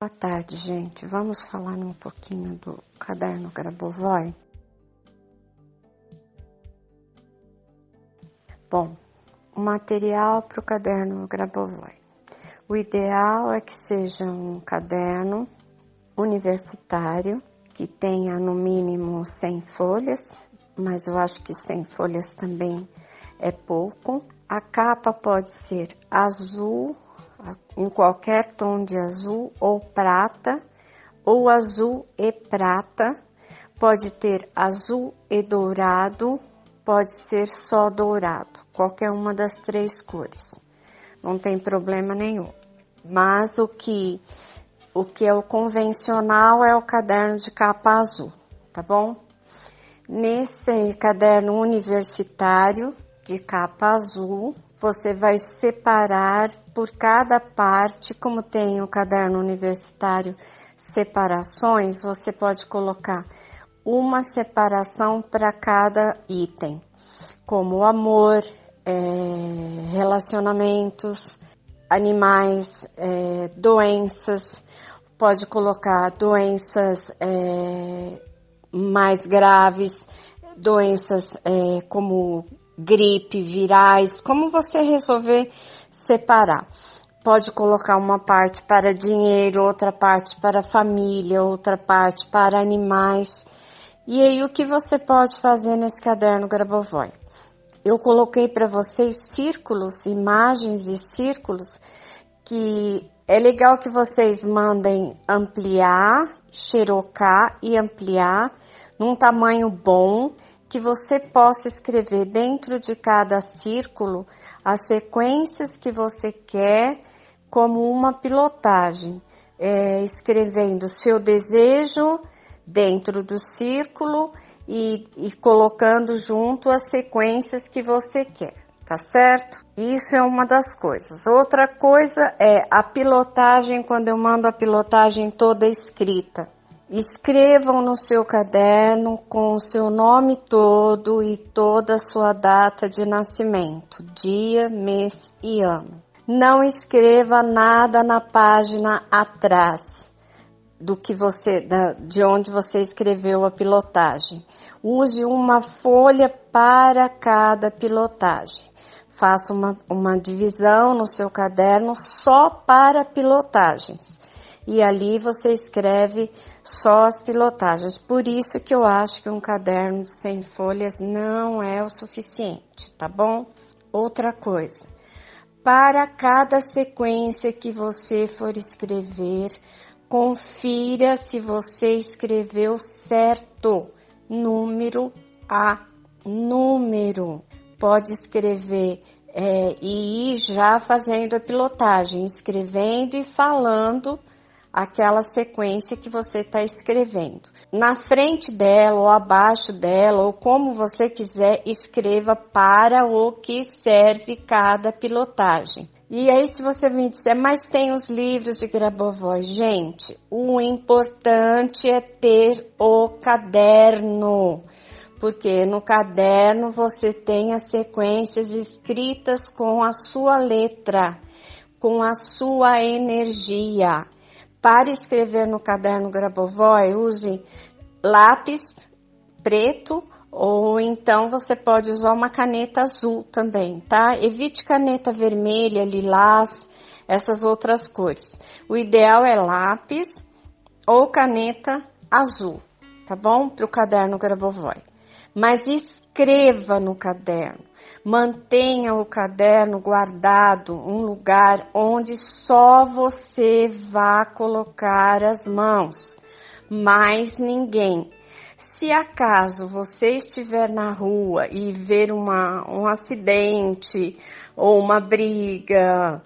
Boa tarde, gente. Vamos falar um pouquinho do caderno Grabovoi? Bom, o material para o caderno Grabovoi. O ideal é que seja um caderno universitário que tenha no mínimo 100 folhas, mas eu acho que 100 folhas também é pouco. A capa pode ser azul em qualquer tom de azul ou prata, ou azul e prata, pode ter azul e dourado, pode ser só dourado, qualquer uma das três cores. Não tem problema nenhum. Mas o que o que é o convencional é o caderno de capa azul, tá bom? Nesse caderno universitário de capa azul, você vai separar por cada parte, como tem o caderno universitário separações, você pode colocar uma separação para cada item, como amor, é, relacionamentos, animais, é, doenças, pode colocar doenças é, mais graves, doenças como gripe, virais, como você resolver separar. Pode colocar uma parte para dinheiro, outra parte para família, outra parte para animais. E aí o que você pode fazer nesse caderno Grabovoi? Eu coloquei para vocês círculos, imagens e círculos que é legal que vocês mandem ampliar, xerocar e ampliar num tamanho bom que você possa escrever dentro de cada círculo as sequências que você quer como uma pilotagem, é, escrevendo seu desejo dentro do círculo e, e colocando junto as sequências que você quer, tá certo? Isso é uma das coisas. Outra coisa é a pilotagem, quando eu mando a pilotagem toda escrita. Escrevam no seu caderno com o seu nome todo e toda a sua data de nascimento, dia, mês e ano. Não escreva nada na página atrás do que você, de onde você escreveu a pilotagem. Use uma folha para cada pilotagem. Faça uma, uma divisão no seu caderno só para pilotagens e ali você escreve só as pilotagens. Por isso que eu acho que um caderno de 100 folhas não é o suficiente, tá bom? Outra coisa, para cada sequência que você for escrever, confira se você escreveu certo, número a número. Pode escrever é, e ir já fazendo a pilotagem, escrevendo e falando aquela sequência que você está escrevendo. Na frente dela ou abaixo dela, ou como você quiser, escreva para o que serve cada pilotagem. E aí, se você me disser, mas tem os livros de Grabovoi, gente, o importante é ter o caderno, porque no caderno você tem as sequências escritas com a sua letra, com a sua energia. Para escrever no caderno Grabovoi, use lápis preto ou então você pode usar uma caneta azul também, tá? Evite caneta vermelha, lilás, essas outras cores. O ideal é lápis ou caneta azul, tá bom? Para o caderno Grabovoi. Mas escreva no caderno. Mantenha o caderno guardado, um lugar onde só você vá colocar as mãos, mais ninguém. Se acaso você estiver na rua e ver uma, um acidente ou uma briga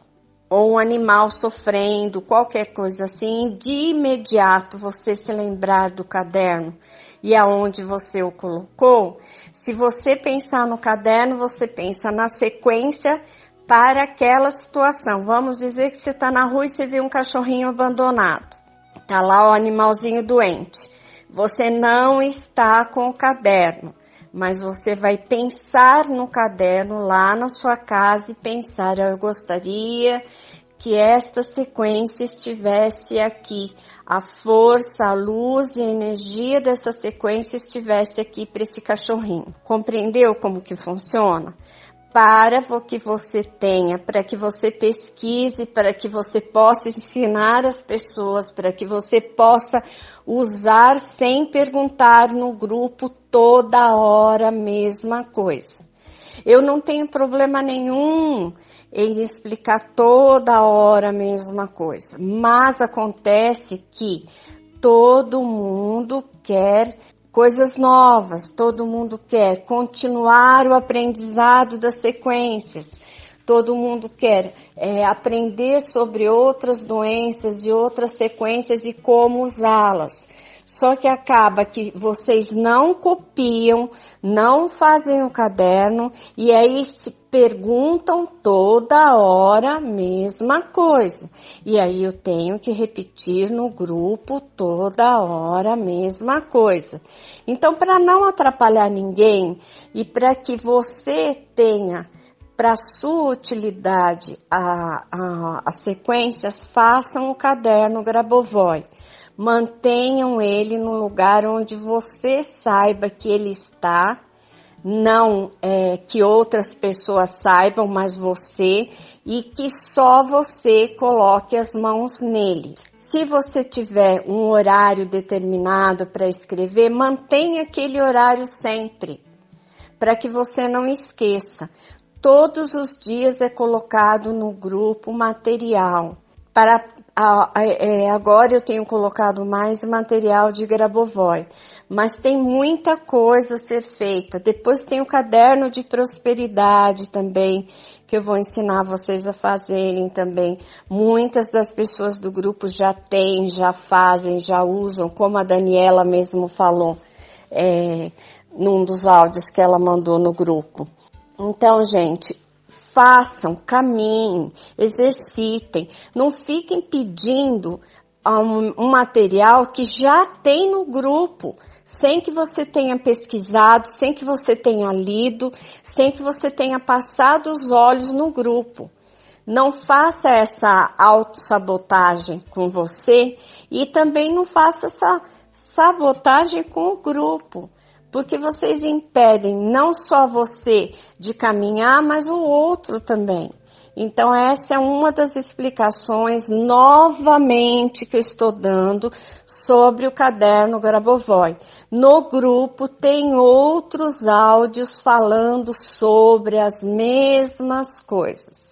ou um animal sofrendo, qualquer coisa assim, de imediato você se lembrar do caderno e aonde você o colocou, se você pensar no caderno, você pensa na sequência para aquela situação. Vamos dizer que você está na rua e você vê um cachorrinho abandonado. Tá lá o animalzinho doente. Você não está com o caderno, mas você vai pensar no caderno lá na sua casa e pensar: eu gostaria que esta sequência estivesse aqui, a força, a luz e a energia dessa sequência estivesse aqui para esse cachorrinho. Compreendeu como que funciona? Para que você tenha, para que você pesquise, para que você possa ensinar as pessoas, para que você possa usar sem perguntar no grupo toda hora a mesma coisa. Eu não tenho problema nenhum em explicar toda hora a mesma coisa, mas acontece que todo mundo quer coisas novas, todo mundo quer continuar o aprendizado das sequências, todo mundo quer é, aprender sobre outras doenças e outras sequências e como usá-las. Só que acaba que vocês não copiam, não fazem o caderno e aí se perguntam toda hora a mesma coisa. E aí eu tenho que repetir no grupo toda hora a mesma coisa. Então, para não atrapalhar ninguém e para que você tenha para sua utilidade a, a, as sequências, façam o caderno Grabovoi mantenham ele no lugar onde você saiba que ele está, não é, que outras pessoas saibam, mas você, e que só você coloque as mãos nele. Se você tiver um horário determinado para escrever, mantenha aquele horário sempre, para que você não esqueça. Todos os dias é colocado no grupo material para agora eu tenho colocado mais material de Grabovoi, mas tem muita coisa a ser feita. Depois tem o caderno de prosperidade também, que eu vou ensinar vocês a fazerem também. Muitas das pessoas do grupo já têm, já fazem, já usam, como a Daniela mesmo falou é, num dos áudios que ela mandou no grupo. Então, gente, façam, caminhem, exercitem, não fiquem pedindo um, um material que já tem no grupo, sem que você tenha pesquisado, sem que você tenha lido, sem que você tenha passado os olhos no grupo. Não faça essa autossabotagem com você e também não faça essa sabotagem com o grupo porque vocês impedem não só você de caminhar, mas o outro também. Então, essa é uma das explicações novamente que eu estou dando sobre o caderno Grabovoi. No grupo tem outros áudios falando sobre as mesmas coisas.